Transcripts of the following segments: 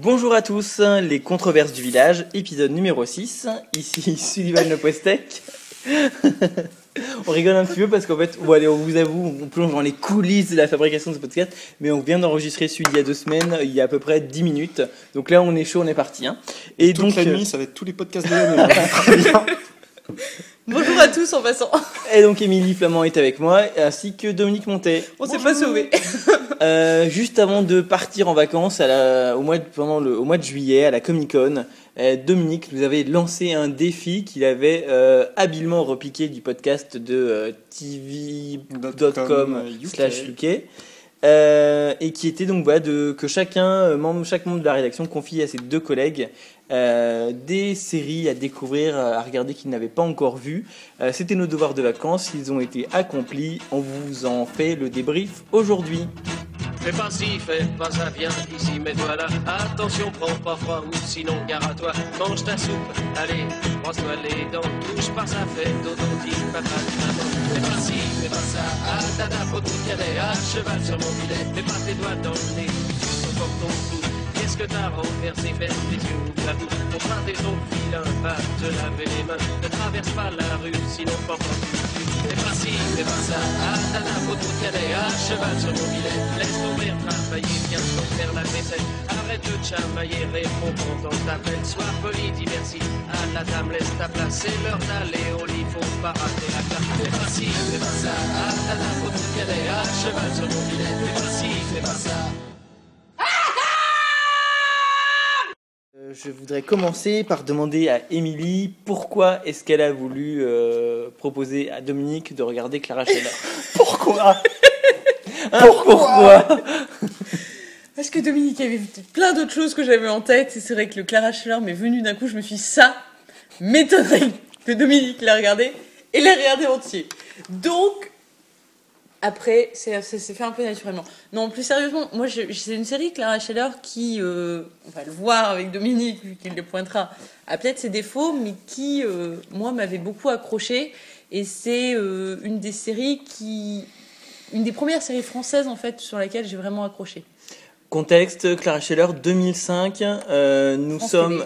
Bonjour à tous, les controverses du village, épisode numéro 6. Ici Sullivan Le Postec. on rigole un petit peu parce qu'en fait, bon, allez, on vous avoue, on plonge dans les coulisses de la fabrication de ce podcast, mais on vient d'enregistrer celui d'il y a deux semaines, il y a à peu près 10 minutes. Donc là, on est chaud, on est parti. Hein. Et Toute donc, la nuit, ça va être tous les podcasts de l'année. Bonjour à tous en passant. Et donc Émilie Flamand est avec moi, ainsi que Dominique Montet. On s'est pas sauvé. Euh, juste avant de partir en vacances à la, au, mois de, pendant le, au mois de juillet à la Comic Con, euh, Dominique nous avait lancé un défi qu'il avait euh, habilement repiqué du podcast de tv.com slash UK. et qui était donc voilà, de, que chacun, membre, chaque membre de la rédaction confie à ses deux collègues euh, des séries à découvrir, à regarder qu'ils n'avaient pas encore vues. Euh, C'était nos devoirs de vacances, ils ont été accomplis. On vous en fait le débrief aujourd'hui. Fais pas ci, fais pas ça, viens ici, mets-toi là. Attention, prends pas froid ou sinon gare à toi. Mange ta soupe, allez, brosse-toi les dents. Touche pas ça, fais dodo, dis pas Fais pas ci, fais pas ça, ah dada, faut tout caler. À cheval sur mon filet, mets pas tes doigts dans le nez. Tu ton cou Qu'est-ce que t'as renversé, ferme les yeux ou la bouche Pour pointer ton vilain, va te laver les mains. Ne traverse pas la rue, sinon pas Fais pas ci, fais pas ça, ah t'as la photo cadet À cheval sur mon billet, laisse ton père travailler Viens donc faire la vaisselle, arrête de chamailler Réponds quand on t'appelle, sois poli, diversi À la dame, laisse ta place, c'est l'heure d'aller au lit Faut pas rater la classe Fais pas ci, fais pas ça, ah t'as la photo cadet À cheval sur mon billet, fais pas ci, fais pas ça je voudrais commencer par demander à Émilie pourquoi est-ce qu'elle a voulu euh, proposer à Dominique de regarder Clara Scheller. pourquoi? Hein, Pourquoi, Parce que Dominique avait plein d'autres choses que j'avais en tête et c'est vrai que le Clara Scheller m'est venu d'un coup. Je me suis dit, ça m'étonnerait que Dominique l'a regardé et l'a regardé entier. Donc après, ça s'est fait un peu naturellement. Non, plus sérieusement, moi, c'est une série, Clara Scheller, qui, euh, on va le voir avec Dominique, vu qu'il les pointera, a peut-être ses défauts, mais qui, euh, moi, m'avait beaucoup accroché. Et c'est euh, une des séries qui. Une des premières séries françaises, en fait, sur laquelle j'ai vraiment accroché. Contexte, Clara Scheller, 2005. nous sommes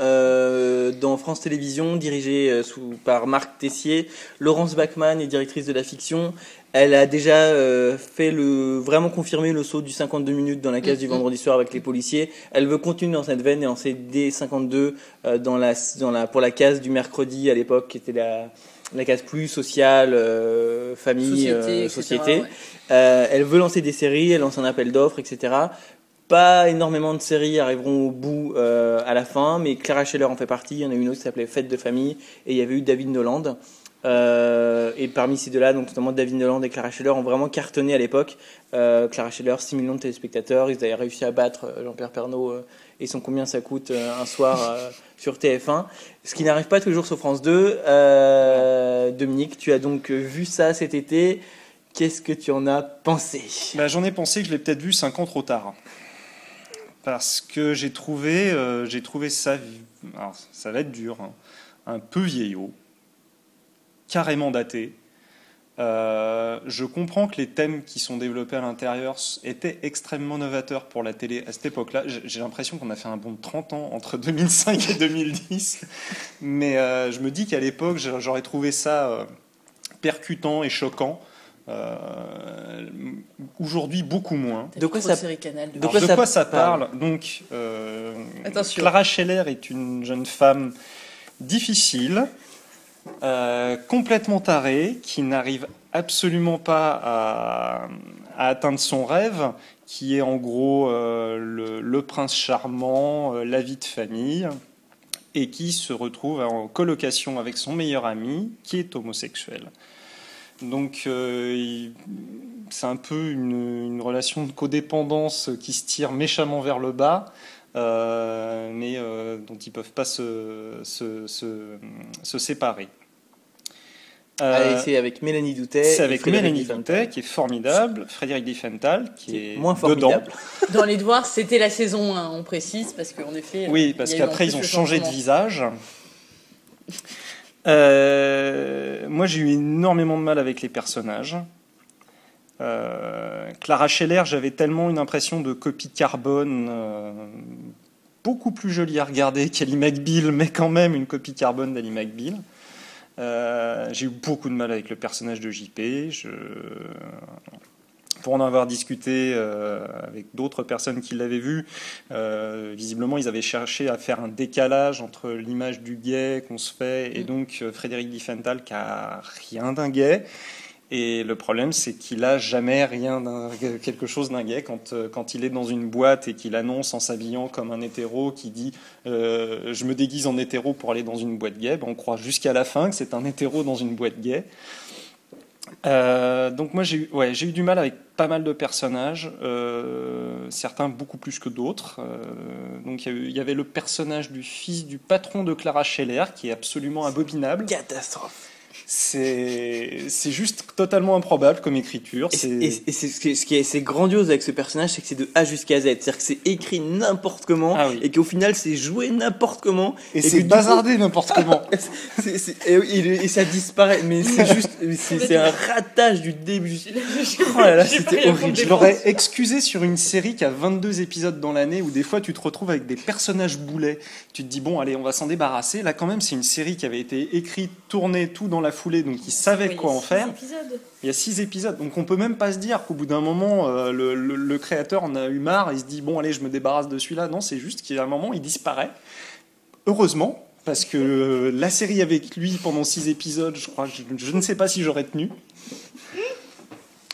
dans France Télévisions, dirigée sous, par Marc Tessier. Laurence Bachmann est directrice de la fiction. Elle a déjà euh, fait le vraiment confirmé le saut du 52 minutes dans la case du mm-hmm. vendredi soir avec les policiers. Elle veut continuer dans cette veine et en CD 52 euh, dans la dans la pour la case du mercredi à l'époque qui était la la case plus sociale, euh, famille, société. société. elle veut lancer des séries, elle lance un appel d'offres, etc. Pas énormément de séries arriveront au bout à la fin, mais Clara Scheller en fait partie. Il y en a une autre qui s'appelait Fête de famille et il y avait eu David Noland. Euh, et parmi ces deux-là, donc notamment David Noland et Clara Scheller ont vraiment cartonné à l'époque. Euh, Clara Scheller, 6 millions de téléspectateurs, ils avaient réussi à battre euh, Jean-Pierre Pernaud et son combien ça coûte un soir sur TF1, ce qui n'arrive pas toujours sur France 2. Dominique, tu as donc vu ça cet été. Qu'est-ce que tu en as pensé? Bah, J'en ai pensé que je l'ai peut-être vu 5 ans trop tard. Parce que j'ai trouvé, j'ai trouvé ça, alors, ça va être dur, hein, un peu vieillot carrément daté. Euh, je comprends que les thèmes qui sont développés à l'intérieur étaient extrêmement novateurs pour la télé à cette époque-là. J'ai l'impression qu'on a fait un bond de 30 ans entre 2005 et 2010. Mais euh, je me dis qu'à l'époque, j'aurais trouvé ça euh, percutant et choquant. Aujourd'hui, beaucoup moins. De quoi ça, de quoi ça, parle Donc, Clara Scheller est une jeune femme difficile, euh, complètement taré, qui n'arrive absolument pas à, atteindre son rêve, qui est en gros euh, le, prince charmant, euh, la vie de famille, et qui se retrouve en colocation avec son meilleur ami, qui est homosexuel. Donc c'est un peu une, relation de codépendance qui se tire méchamment vers le bas. Mais dont ils ne peuvent pas se, se, se séparer. Euh, c'est avec Mélanie Doutet. C'est avec Mélanie Doutet, qui est formidable. Frédéric Diffenthal, qui, est, moins formidable. Dans les devoirs, c'était la saison 1, on précise, parce qu'en effet. Oui, parce qu'après, ils ont changé de visage. Euh, moi, j'ai eu énormément de mal avec les personnages. Euh, Clara Scheller, j'avais tellement une impression de copie carbone beaucoup plus jolie à regarder qu'Ali McBeal, mais quand même une copie carbone d'Ali McBeal. Euh, j'ai eu beaucoup de mal avec le personnage de JP. Je... Pour en avoir discuté euh, avec d'autres personnes qui l'avaient vu, euh, visiblement ils avaient cherché à faire un décalage entre l'image du gay qu'on se fait et donc Frédéric Diffenthal qui a rien d'un gay et le problème, c'est qu'il a jamais rien quelque chose d'un gay quand, euh, quand il est dans une boîte et qu'il annonce en s'habillant comme un hétéro qui dit euh, je me déguise en hétéro pour aller dans une boîte gay. Ben, on croit jusqu'à la fin que c'est un hétéro dans une boîte gay. Euh, donc moi j'ai eu, ouais, eu du mal avec pas mal de personnages, certains beaucoup plus que d'autres. donc il y, avait le personnage du fils du patron de Clara Scheller qui est absolument abominable. Catastrophe c'est juste totalement improbable comme écriture. Et, c'est ce qui est, grandiose avec ce personnage, c'est que c'est de A jusqu'à Z. C'est-à-dire que c'est écrit n'importe comment ah et qu'au final c'est joué n'importe comment. Et, c'est bazardé n'importe comment. et, ça disparaît, mais c'est juste, c'est un ratage du début. Oh là là, c'était horrible. Je l'aurais excusé sur une série qui a 22 épisodes dans l'année où des fois tu te retrouves avec des personnages boulets. Tu te dis bon, allez, on va s'en débarrasser. Là quand même, c'est une série qui avait été écrite, tournée, tout dans la foulée, donc ils savaient quoi en faire. Il y a six épisodes, donc on peut même pas se dire qu'au bout d'un moment, euh, le, créateur en a eu marre, il se dit bon allez, je me débarrasse de celui-là. Non, c'est juste qu'il y a un moment, il disparaît. Heureusement, parce que la série avec lui pendant six épisodes, je crois, je ne sais pas si j'aurais tenu.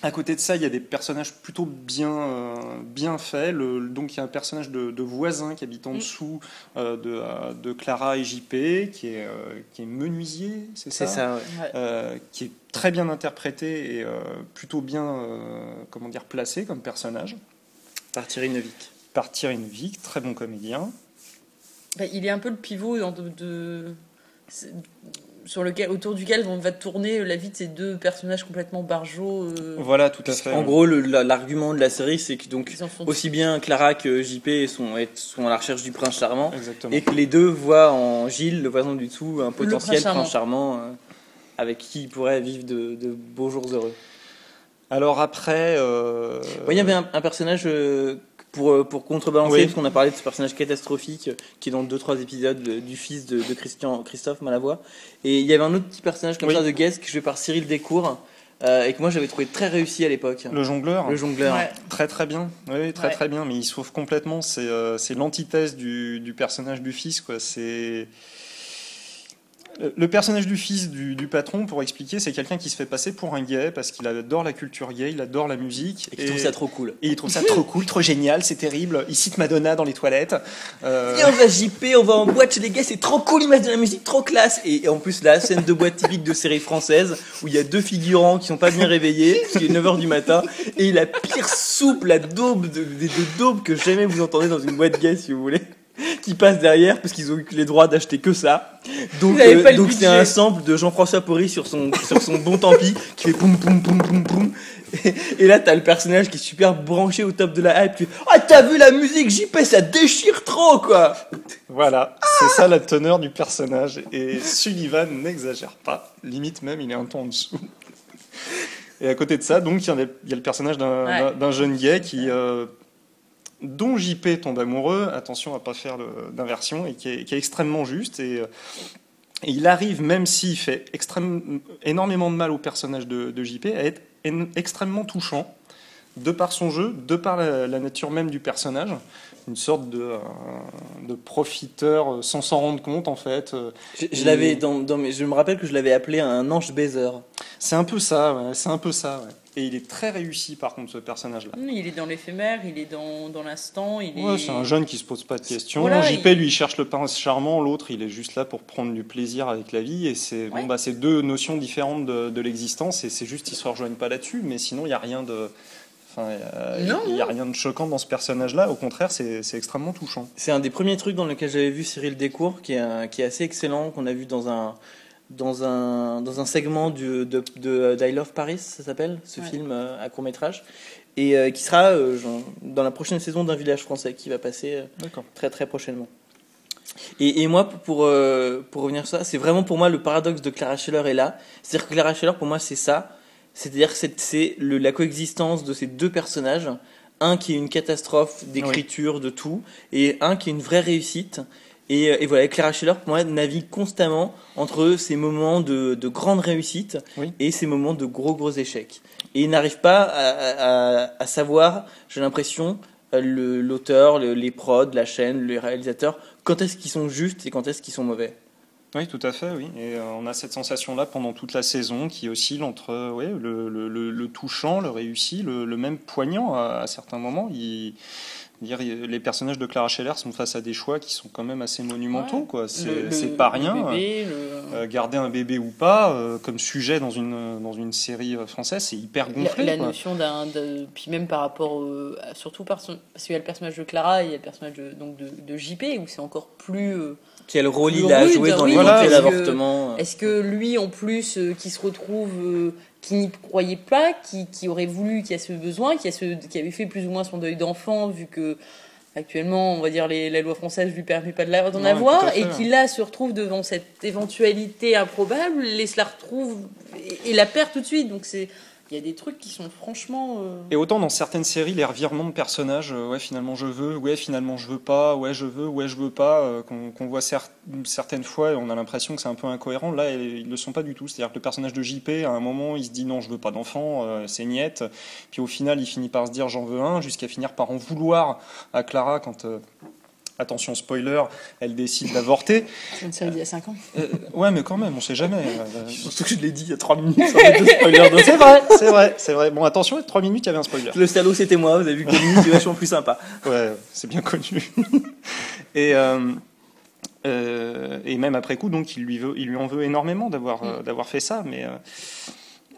À côté de ça, il y a des personnages plutôt bien, euh, bien faits. donc, il y a un personnage de, voisin qui habite en mm. dessous euh, euh, de, Clara et JP, qui est, qui est menuisier, c'est ça? C'est ça, Qui est très bien interprété et plutôt bien comment dire, placé comme personnage. Par Thierry Neuvik. Par Thierry Neuvik, très bon comédien. Bah, il est un peu le pivot de, de sur lequel, autour duquel on va tourner la vie de ces deux personnages complètement barjots. Euh. Voilà, tout à fait. En gros, l'argument de la série, c'est que donc aussi bien Clara que JP sont, sont à la recherche du prince charmant, et que les deux voient en Gilles, le voisin du dessous, un potentiel prince charmant, euh, avec qui ils pourraient vivre de, beaux jours heureux. Alors après, euh, il y avait un, personnage euh, pour contrebalancer, parce qu'on a parlé de ce personnage catastrophique euh, qui est dans deux trois épisodes du fils de, Christian, Christophe Malavoie. Et il y avait un autre petit personnage comme ça de guest qui joué par Cyril Descours. Euh, et que moi j'avais trouvé très réussi à l'époque. Le jongleur. Le jongleur. Très très bien. Oui, très très bien. Mais il sauve complètement. C'est l'antithèse du, du, personnage du fils. Quoi. C'est le personnage du fils du, patron, pour expliquer, c'est quelqu'un qui se fait passer pour un gay parce qu'il adore la culture gay, il adore la musique. Et il trouve ça trop cool. Et il trouve ça trop cool, trop génial, c'est terrible. Il cite Madonna dans les toilettes. Euh... Et on va JP, on va en boîte chez les gays, c'est trop cool, il met de la musique, trop classe. Et, en plus, la scène de boîte typique de série française où il y a deux figurants qui sont pas bien réveillés, parce qu'il est 9h du matin, et la pire soupe, la daube de, de, de daube que jamais vous entendez dans une boîte gay, si vous voulez qui passe derrière parce qu'ils ont eu les droits d'acheter que ça. Donc euh, donc c'est un sample de Jean-François Porry sur son sur son bon tant pis qui fait poum poum poum poum poum. Et, là t'as le personnage qui est super branché au top de la hype. Tu ah t'as vu la musique JP ça déchire trop quoi. Voilà, c'est ça la teneur du personnage et Sullivan n'exagère pas, limite même il est un ton en dessous. Et à côté de ça, donc il y, a le personnage d'un jeune gay qui euh, dont JP tombe amoureux, attention à pas faire d'inversion, et qui est, extrêmement juste. Euh, et, il arrive, même s'il fait extrême, énormément de mal au personnage de, JP, à être extrêmement touchant, de par son jeu, de par la, nature même du personnage. Une sorte de, euh, de profiteur euh, sans s'en rendre compte, en fait. Je, l'avais dans, je me rappelle que je l'avais appelé un ange baiser. C'est un peu ça, c'est un peu ça. Ouais. Et il est très réussi, par contre, ce personnage-là. Il est dans l'éphémère, il est dans, dans l'instant. Il ouais, c'est un jeune qui se pose pas de questions. JP, lui, il cherche le prince charmant, l'autre, il est juste là pour prendre du plaisir avec la vie. Et c'est bon, bah, deux notions différentes de, de l'existence, et c'est juste, ils se rejoignent pas là-dessus, mais sinon, il n'y a rien de. Enfin, il n'y a, rien de choquant dans ce personnage-là. Au contraire, c'est extrêmement touchant. C'est un des premiers trucs dans lequel j'avais vu Cyril Descours, qui est, qui est assez excellent, qu'on a vu dans un, dans un, dans un segment de, de I Love Paris, ça s'appelle, ce film euh, à court métrage, et euh, qui sera euh, dans la prochaine saison d'un village français qui va passer très très prochainement. Et, et moi, pour, pour revenir sur ça, c'est vraiment pour moi le paradoxe de Clara Scheller est là. C'est-à-dire que Clara Scheller, pour moi, c'est ça. C'est-à-dire que c'est la coexistence de ces deux personnages un qui est une catastrophe d'écriture de tout et un qui est une vraie réussite. Et, et voilà, Clara Scheller, pour moi, navigue constamment entre ces moments de, de grande réussite et ces moments de gros, gros échecs. Et il n'arrive pas à, à, à savoir, j'ai l'impression, l'auteur, le, les prods, la chaîne, les réalisateurs, quand est-ce qu'ils sont justes et quand est-ce qu'ils sont mauvais. Oui, tout à fait, oui. Et euh, on a cette sensation-là pendant toute la saison qui oscille entre ouais, le, le, le, touchant, le réussi, le, même poignant à, à certains moments. Il Dire, les personnages de Clara Scheller sont face à des choix qui sont quand même assez monumentaux. quoi. C'est pas rien. Euh, garder un bébé ou pas, euh, comme sujet dans une, dans une série euh, française, c'est hyper gonflé. La, notion d'un. Puis même par rapport. surtout parce qu'il y a le personnage de Clara et il y a le personnage de, donc de, de JP, où c'est encore plus. Quel rôle il a joué dans les l'avortement Est-ce que lui, en plus, qui se retrouve qui n'y croyait pas, qui, qui, aurait voulu, qui a ce besoin, qui, a ce, qui avait fait plus ou moins son deuil d'enfant, vu que actuellement, on va dire, les, la loi française lui permet pas d'en avoir, et qui là se retrouve devant cette éventualité improbable, et se la retrouve et, et la perd tout de suite. Donc c'est il y a des trucs qui sont franchement. Euh, et autant dans certaines séries, les revirements de personnages, euh, ouais, finalement je veux, ouais, finalement je veux pas, ouais, je veux, ouais, je veux pas, euh, qu'on voit certaines fois, on a l'impression que c'est un peu incohérent. Là, ils le sont pas du tout. C'est-à-dire que le personnage de JP, à un moment, il se dit non, je veux pas d'enfant, c'est niette. Puis au final, il finit par se dire j'en veux un, jusqu'à finir par en vouloir à Clara quand attention spoiler, elle décide d'avorter. C'est une série d'il y a 5 ans. Euh, ouais, mais quand même, on sait jamais. Euh, Surtout que je l'ai dit il y a 3 minutes. c'est vrai, c'est vrai, c'est vrai. Bon, attention, 3 minutes, il y avait un spoiler. Le salaud, c'était moi, vous avez vu que c'est vachement plus sympa. Ouais, c'est bien connu. et, euh, et même après coup, donc, il lui, veut, il lui en veut énormément d'avoir mm. d'avoir fait ça, mais.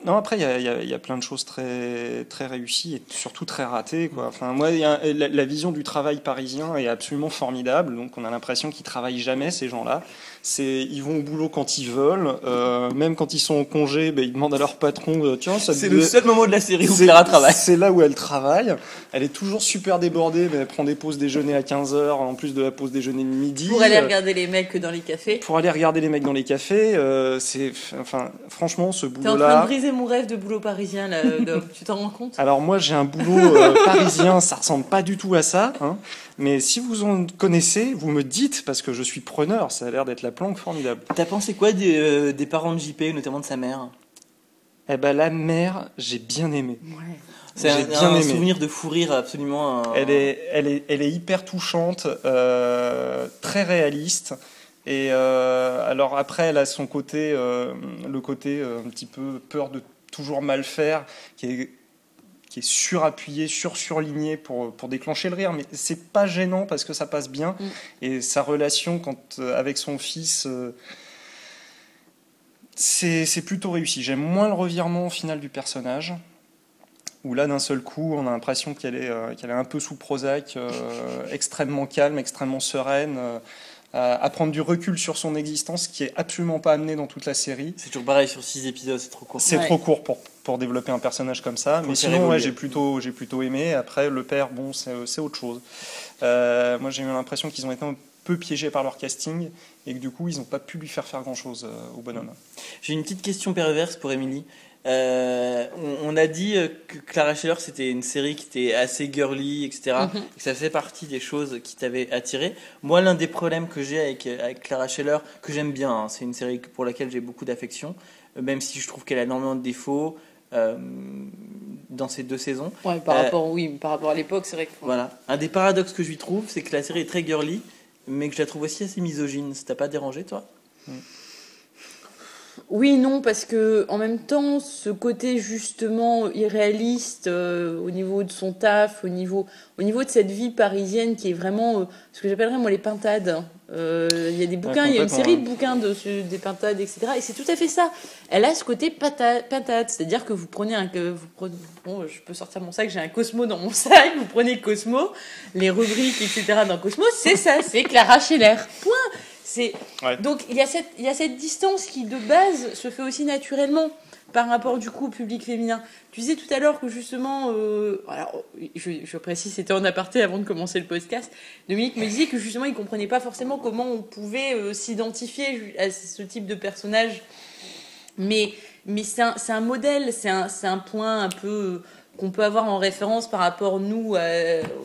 Non, après, il y a, y a, plein de choses très, très réussies et surtout très ratées. Quoi. Enfin, moi, y a, la, la, vision du travail parisien est absolument formidable. Donc, on a l'impression qu'ils travaillent jamais, ces gens-là c'est ils vont au boulot quand ils veulent, euh, même quand ils sont en congé, ben, ils demandent à leur patron, tiens, ça. C'est le seul moment de la série où Clara travaille. C'est là où elle travaille. Elle est toujours super débordée, mais elle prend des pauses déjeuner à 15 h en plus de la pause déjeuner de midi. Pour aller regarder les mecs dans les cafés. Pour aller regarder les mecs dans les cafés, euh, c'est, enfin, franchement, ce boulot-là. T'es en train de briser mon rêve de boulot parisien, là. tu t'en rends compte? Alors moi, j'ai un boulot euh, parisien, ça ressemble pas du tout à ça. Hein. Mais si vous en connaissez, vous me dites, parce que je suis preneur, ça a l'air d'être la planque formidable. T'as pensé quoi des, euh, des, parents de JP, notamment de sa mère? Eh ben la mère, j'ai bien aimé. Ouais. C'est un, bien un souvenir de fou rire absolument. Elle, est, elle, est, elle est hyper touchante, euh, très réaliste. Et euh, alors après, elle a son côté, euh, le côté euh, un petit peu peur de toujours mal faire, qui est qui est surappuyé, sur surligné pour, pour déclencher le rire, mais c'est pas gênant parce que ça passe bien. Mm. Et sa relation quand, euh, avec son fils, euh, c'est plutôt réussi. J'aime moins le revirement final du personnage, où là, d'un seul coup, on a l'impression qu'elle est, euh, qu'elle est un peu sous Prozac, extrêmement calme, extrêmement sereine à prendre du recul sur son existence, qui est absolument pas amené dans toute la série. C'est toujours pareil sur six épisodes, c'est trop court. C'est trop court pour, pour développer un personnage comme ça. mais sinon, ouais, j'ai plutôt, j'ai plutôt aimé. Après, le père, bon, c'est autre chose. Euh, moi, j'ai eu l'impression qu'ils ont été un peu piégés par leur casting et que du coup, ils n'ont pas pu lui faire faire grand chose euh, au bonhomme. J'ai une petite question perverse pour Émilie. Euh, on, a dit que Clara Scheller c'était une série qui était assez girly, etc. Mhm. et que ça fait partie des choses qui t'avaient attiré. Moi, l'un des problèmes que j'ai avec, avec Clara Scheller, que j'aime bien, hein, c'est une série pour laquelle j'ai beaucoup d'affection, même si je trouve qu'elle a énormément de défauts. Euh, dans ces deux saisons. Ouais, par rapport, oui, par rapport à l'époque, c'est vrai que. Voilà. Un des paradoxes que je lui trouve, c'est que la série est très girly, mais que je la trouve aussi assez misogyne. Ça t'a pas dérangé, toi? Mm. Oui, non, parce que en même temps, ce côté justement irréaliste euh, au niveau de son taf, au niveau, au niveau de cette vie parisienne qui est vraiment euh, ce que j'appellerais moi les pintades. Euh, il y a des bouquins, il y a une série de bouquins de, des pintades, etc. Et c'est tout à fait ça. Elle a ce côté pintade, c'est-à-dire que vous prenez un, que vous prenez, bon, je peux sortir mon sac, j'ai un Cosmo dans mon sac, vous prenez Cosmo, les rubriques, etc. dans Cosmo, c'est ça, c'est Clara Scheller. Point. Donc il y, a cette, il y a cette distance qui, de base, se fait aussi naturellement par rapport du coup au public féminin. Tu disais tout à l'heure que justement, euh, alors, je, je, précise, c'était en aparté avant de commencer le podcast, Dominique me disait que justement il comprenait pas forcément comment on pouvait euh, s'identifier à ce type de personnage. Mais, mais c'est un, un, modèle, c'est un, un, point un peu qu'on peut avoir en référence par rapport, nous,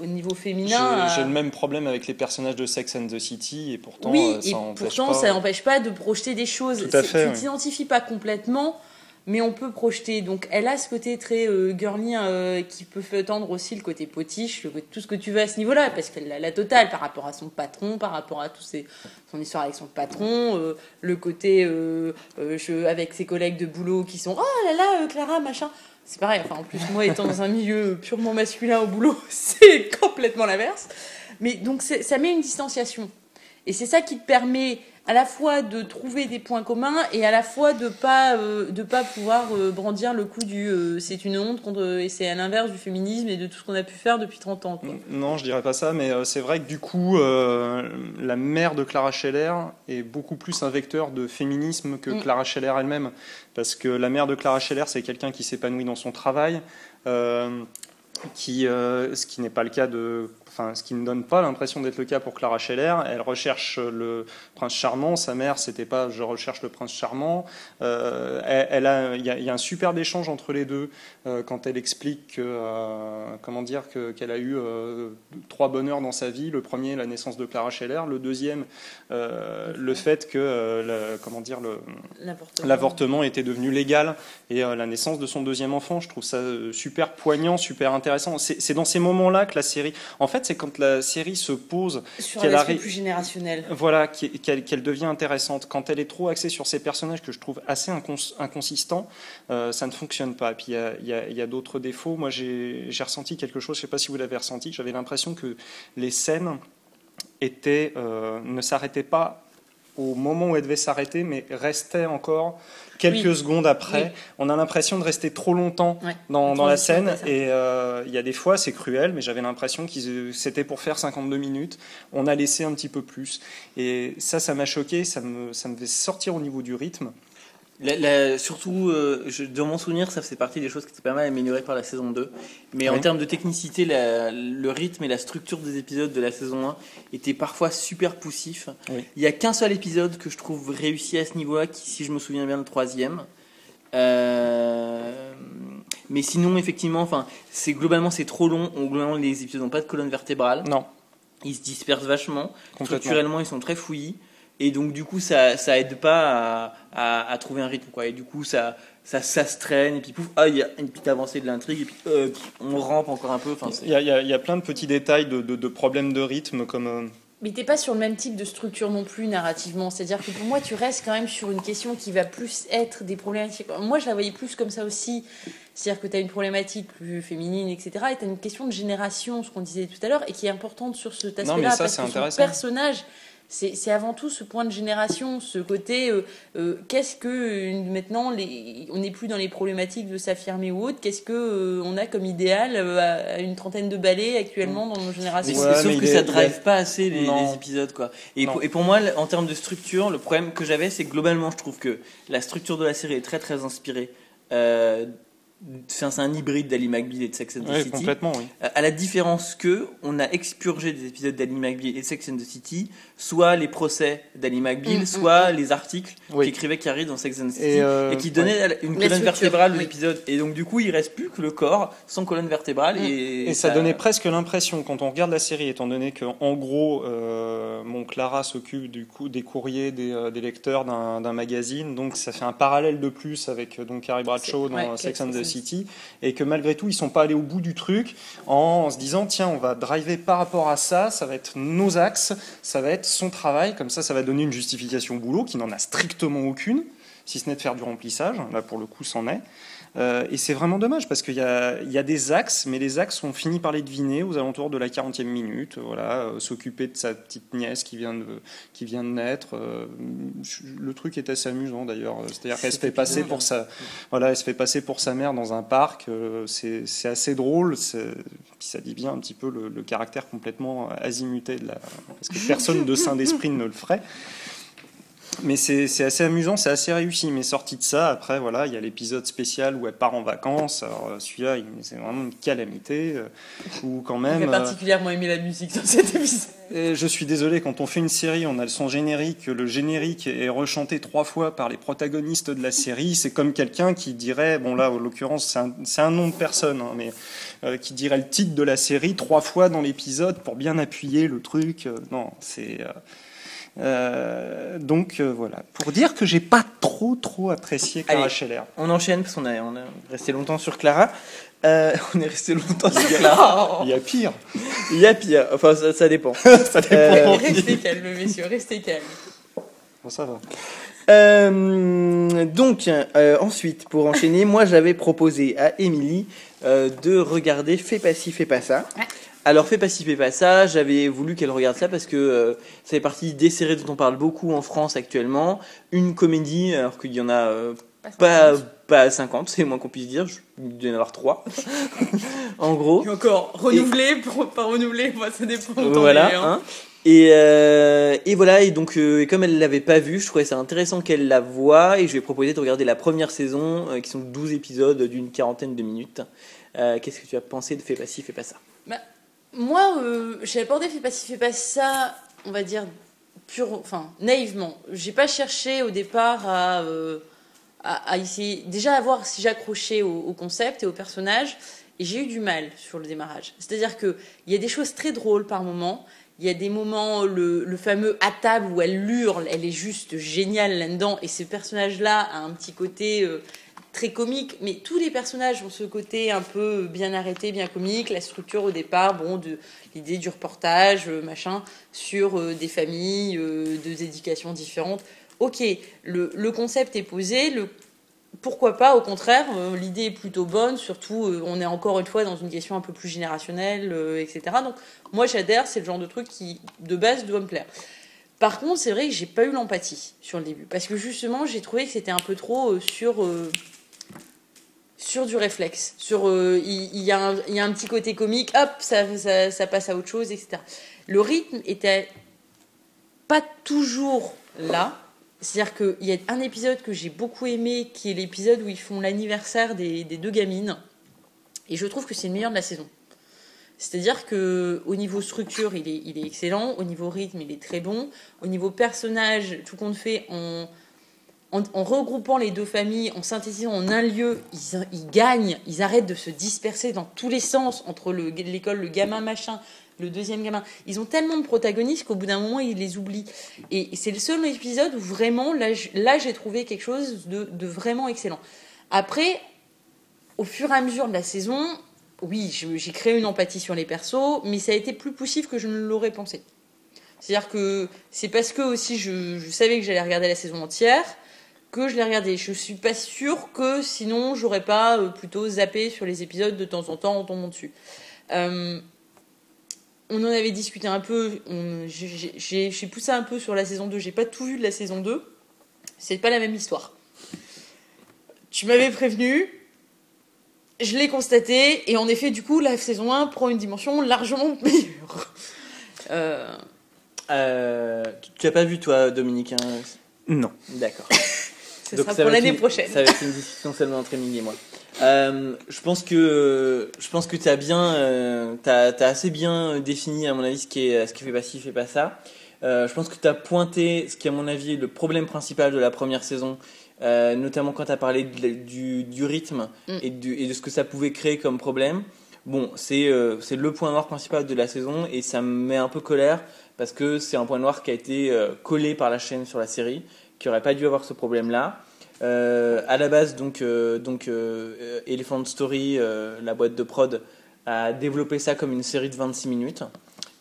au niveau féminin. J'ai le même problème avec les personnages de Sex and the City, et pourtant, oui, ça et pourtant, ça n'empêche pas de projeter des choses. Tout à fait, tu ne t'identifies pas complètement, mais on peut projeter. Donc elle a ce côté très euh, girly euh, qui peut tendre aussi le côté potiche, tout ce que tu veux à ce niveau-là, parce qu'elle a la totale par rapport à son patron, par rapport à tout ses, son histoire avec son patron, euh, le côté je, avec ses collègues de boulot qui sont oh là là Clara machin. C'est pareil. Enfin en plus moi étant dans un milieu purement masculin au boulot, c'est complètement l'inverse. Mais donc ça met une distanciation. Et c'est ça qui te permet à la fois de trouver des points communs et à la fois de pas euh, de pas pouvoir euh, brandir le coup du euh, c'est une honte contre, et c'est à l'inverse du féminisme et de tout ce qu'on a pu faire depuis 30 ans. Non, je dirais pas ça, mais c'est vrai que du coup, la mère de Clara Scheller est beaucoup plus un vecteur de féminisme que mm. Clara Scheller elle-même, parce que la mère de Clara Scheller, c'est quelqu'un qui s'épanouit dans son travail. qui, ce qui n'est pas le cas de enfin, ce qui ne donne pas l'impression d'être le cas pour Clara Scheller. Elle recherche le prince charmant. Sa mère, c'était pas je recherche le prince charmant. Euh, elle, a, il y, a un superbe échange entre les deux euh, quand elle explique que, euh, comment dire qu'elle a eu trois bonheurs dans sa vie. Le premier, la naissance de Clara Scheller. Le deuxième, le fait que comment dire l'avortement était devenu légal et la naissance de son deuxième enfant. Je trouve ça super poignant, super intéressant. C'est dans ces moments-là que la série, en fait c'est quand la série se pose sur qu'elle arrive plus générationnel. Voilà, qu'elle devient intéressante. Quand elle est trop axée sur ces personnages que je trouve assez inconsistants, euh, ça ne fonctionne pas. Et puis il y a, d'autres défauts. Moi, j'ai ressenti quelque chose. Je ne sais pas si vous l'avez ressenti. J'avais l'impression que les scènes étaient, euh, ne s'arrêtaient pas au moment où elles devaient s'arrêter, mais restaient encore quelques secondes après. On a l'impression de rester trop longtemps dans, la scène. Et euh, il y a des fois, c'est cruel, mais j'avais l'impression que c'était pour faire 52 minutes. On a laissé un petit peu plus. Et ça, ça m'a choqué. Ça me, ça me fait sortir au niveau du rythme surtout, euh, dans mon souvenir, ça faisait partie des choses qui étaient pas mal améliorées par la saison 2. Mais en termes de technicité, le rythme et la structure des épisodes de la saison 1 étaient parfois super poussifs. Il n'y a qu'un seul épisode que je trouve réussi à ce niveau-là, qui, si je me souviens bien, le troisième. Euh, mais sinon, effectivement, enfin, c'est globalement c'est trop long. Globalement, les épisodes n'ont pas de colonne vertébrale. Non. Ils se dispersent vachement. Structurellement, ils sont très fouillis et donc du coup ça ça aide pas à, à, trouver un rythme quoi et du coup ça ça, ça se traîne et puis pouf ah il y a une petite avancée de l'intrigue et puis euh, on rampe encore un peu enfin il y a, y, y a, plein de petits détails de, de, problèmes de rythme comme euh, mais t'es pas sur le même type de structure non plus narrativement. C'est-à-dire que pour moi, tu restes quand même sur une question qui va plus être des problématiques. Moi, je la voyais plus comme ça aussi. C'est-à-dire que tu as une problématique plus féminine, etc. Et tu as une question de génération, ce qu'on disait tout à l'heure, et qui est importante sur cet aspect-là. Parce que son personnage c'est avant tout ce point de génération, ce côté euh, euh, qu'est-ce que maintenant les, on n'est plus dans les problématiques de s'affirmer ou autre, qu'est-ce que euh, on a comme idéal à une trentaine de ballets actuellement dans nos générations. sauf que ça drive pas assez les, épisodes quoi. Et pour, et pour, moi, en termes de structure, le problème que j'avais, c'est que globalement, je trouve que la structure de la série est très très inspirée c'est un hybride d'Ali McBeal et de Sex and the City. Complètement, oui. Euh, à la différence que on a expurgé des épisodes d'Ali McBeal et de Sex and the City, soit les procès d'Ali McBeal, mm, mm, soit mm. les articles qu'écrivait Carrie dans Sex and the City euh, et, qui donnaient une colonne vertébrale de l'épisode. Et donc du coup, il reste plus que le corps sans colonne vertébrale. Et, et, ça, donnait presque l'impression, quand on regarde la série, étant donné que en gros, euh, mon Clara s'occupe du coup des courriers des, euh, des lecteurs d'un magazine, donc ça fait un parallèle de plus avec donc Carrie Bradshaw dans Sex and the City, et que malgré tout, ils sont pas allés au bout du truc en se disant tiens, on va driver par rapport à ça, ça va être nos axes, ça va être son travail, comme ça, ça va donner une justification au boulot qui n'en a strictement aucune, si ce n'est de faire du remplissage. Là, pour le coup, c'en est. Euh, et c'est vraiment dommage parce qu'il y, a, des axes, mais les axes ont fini par les deviner aux alentours de la 40e minute. Voilà, euh, s'occuper de sa petite nièce qui vient de, qui vient de naître. Euh, le truc est assez amusant d'ailleurs. C'est-à-dire qu'elle se fait passer pour sa, voilà, se fait passer pour sa mère dans un parc. c'est assez drôle. Puis ça dit bien un petit peu le, le caractère complètement azimuté de la, parce que personne de saint d'esprit ne le ferait. Mais c'est assez amusant, c'est assez réussi. Mais sorti de ça, après, voilà, il y a l'épisode spécial où elle part en vacances. Alors euh, celui-là, c'est vraiment une calamité. Euh, ou quand même. J'ai euh, particulièrement aimé la musique dans cet épisode. je suis désolé, quand on fait une série, on a le son générique. Le générique est rechanté trois fois par les protagonistes de la série. C'est comme quelqu'un qui dirait, bon là, en l'occurrence, c'est un, nom de personne, hein, mais qui dirait le titre de la série trois fois dans l'épisode pour bien appuyer le truc. non, c'est euh, donc euh, voilà, pour dire que j'ai pas trop trop apprécié Clara Scheller. On enchaîne parce qu'on a, on a resté longtemps sur Clara. Euh, on est resté longtemps sur Clara. Il y a pire. Il y a pire. Enfin, ça, dépend. ça dépend. restez calme, messieurs, restez calme. Bon, ça va. donc, ensuite, pour enchaîner, moi j'avais proposé à Émilie de regarder Fais pas ci, fais pas ça. Ouais. Alors, fais pas ci, fais pas ça. J'avais voulu qu'elle regarde ça parce que euh, ça fait partie des séries dont on parle beaucoup en France actuellement. Une comédie, alors qu'il y en a euh, pas, pas 50, c'est moins qu'on puisse dire. Il doit y en avoir 3. en gros. Et encore, renouveler, pour pas renouveler, moi, ça dépend. Voilà. Hein. hein. Et, euh, et, voilà, et donc et comme elle l'avait pas vu, je trouvais ça intéressant qu'elle la voie et je lui ai proposé de regarder la première saison, qui sont 12 épisodes d'une quarantaine de minutes. Qu'est-ce que tu as pensé de Fais pas ci, fais pas ça? Bah, moi, euh, j'ai abordé Fais pas fais pas ça, on va dire, pure, enfin, naïvement. J'ai pas cherché au départ à, euh, à, essayer, déjà à voir si j'accrochais au, concept et au personnage, et j'ai eu du mal sur le démarrage. C'est-à-dire qu'il y a des choses très drôles par moments, il y a des moments, le, le, fameux à table où elle hurle, elle est juste géniale là-dedans, et ce personnage-là a un petit côté. Euh, très comique, mais tous les personnages ont ce côté un peu bien arrêté, bien comique. La structure au départ, bon, de l'idée du reportage, euh, machin, sur euh, des familles, euh, deux éducations différentes. Ok, le, concept est posé, le, pourquoi pas, au contraire, l'idée est plutôt bonne, surtout on est encore une fois dans une question un peu plus générationnelle, etc. Donc moi j'adhère, c'est le genre de truc qui de base doit me plaire. Par contre, c'est vrai que j'ai pas eu l'empathie sur le début, parce que justement j'ai trouvé que c'était un peu trop sur sur du réflexe. Sur, euh, il, y a un, y, a un petit côté comique, hop, ça, ça, passe à autre chose, etc. Le rythme était pas toujours là. C'est-à-dire qu'il y a un épisode que j'ai beaucoup aimé, qui est l'épisode où ils font l'anniversaire des, des, deux gamines. Et je trouve que c'est le meilleur de la saison. C'est-à-dire que au niveau structure, il est, il est excellent. Au niveau rythme, il est très bon. Au niveau personnage, tout compte fait, on en, regroupant les deux familles, en synthétisant en un lieu, ils, gagnent, ils arrêtent de se disperser dans tous les sens entre l'école, le, gamin machin, le deuxième gamin. Ils ont tellement de protagonistes qu'au bout d'un moment, ils les oublient. Et c'est le seul épisode où vraiment, là, j'ai trouvé quelque chose de, vraiment excellent. Après, au fur et à mesure de la saison, oui, j'ai créé une empathie sur les persos, mais ça a été plus poussif que je ne l'aurais pensé. C'est-à-dire que c'est parce que aussi je savais que j'allais regarder la saison entière que je l'ai regardé. Je suis pas sûre que sinon j'aurais pas euh, plutôt zappé sur les épisodes de temps en temps en tombant dessus. Euh, on en avait discuté un peu, j'ai poussé un peu sur la saison 2, j'ai pas tout vu de la saison 2, c'est pas la même histoire. Tu m'avais prévenu, je l'ai constaté, et en effet, du coup, la saison 1 prend une dimension largement meilleure. Euh... tu as pas vu, toi, Dominique hein? Non. D'accord. Ce sera pour l'année prochaine. Ça va être une discussion seulement entre Émilie et moi. Euh, je pense que je pense que tu as bien euh, as, assez bien défini à mon avis ce qui est ce qui fait pas ci fait pas ça. Euh, je pense que tu as pointé ce qui à mon avis est le problème principal de la première saison, euh, notamment quand tu as parlé du, du, rythme mm. et, du, et, de ce que ça pouvait créer comme problème. Bon, c'est euh, c'est le point noir principal de la saison et ça me met un peu colère parce que c'est un point noir qui a été collé par la chaîne sur la série qui n'aurait pas dû avoir ce problème-là. Euh, à la base, donc, euh, donc euh, Elephant Story, la boîte de prod, a développé ça comme une série de 26 minutes.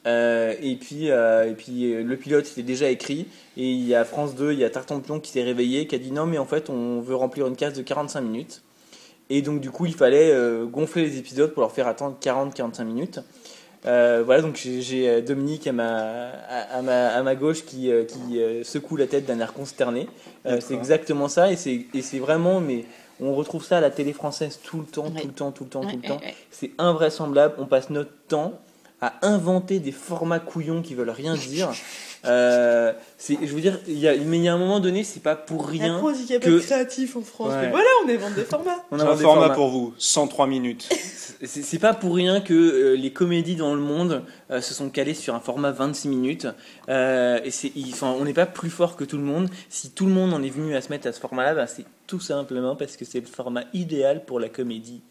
et puis, et puis le pilote était déjà écrit. Et il y a France 2, il y a Tartampion qui s'est réveillé, qui a dit non, mais en fait, on veut remplir une case de 45 minutes. Et donc, du coup, il fallait gonfler les épisodes pour leur faire attendre 40-45 minutes. Euh, voilà, donc j'ai euh, Dominique à ma, à, ma, à ma gauche qui, euh, qui secoue la tête d'un air consterné. c'est exactement ça, et c'est vraiment, mais on retrouve ça à la télé française tout le temps, tout le temps, tout le temps, tout le temps. C'est invraisemblable. On passe notre temps à inventer des formats couillons qui veulent rien dire. c'est, je veux dire, il y a, mais il y a un moment donné, c'est pas pour rien. Après, on dit qu'il n'y a pas de créatif en France. Mais voilà, on invente des formats. On a un format pour vous, 103 minutes. c'est pas pour rien que euh, les comédies dans le monde euh, se sont calées sur un format 26 minutes. Euh, et c'est, enfin, on n'est pas plus fort que tout le monde. Si tout le monde en est venu à se mettre à ce format-là, bah, c'est tout simplement parce que c'est le format idéal pour la comédie.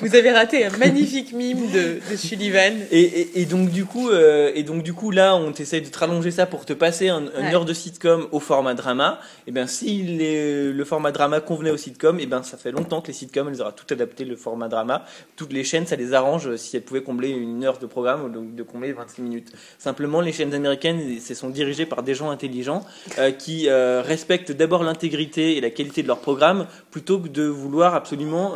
Vous avez raté un magnifique mime de, Sullivan. Et, donc du coup, euh, et donc du coup là, on t'essaye de te rallonger ça pour te passer un, une heure de sitcom au format drama. Et bien si le format drama convenait au sitcom, et ben ça fait longtemps que les sitcoms, elles auraient tout adapté le format drama. Toutes les chaînes, ça les arrange euh, si elles pouvaient combler une heure de programme, donc de combler 26 minutes. Simplement, les chaînes américaines, se sont dirigées par des gens intelligents euh, qui respectent d'abord l'intégrité et la qualité de leur programme plutôt que de vouloir absolument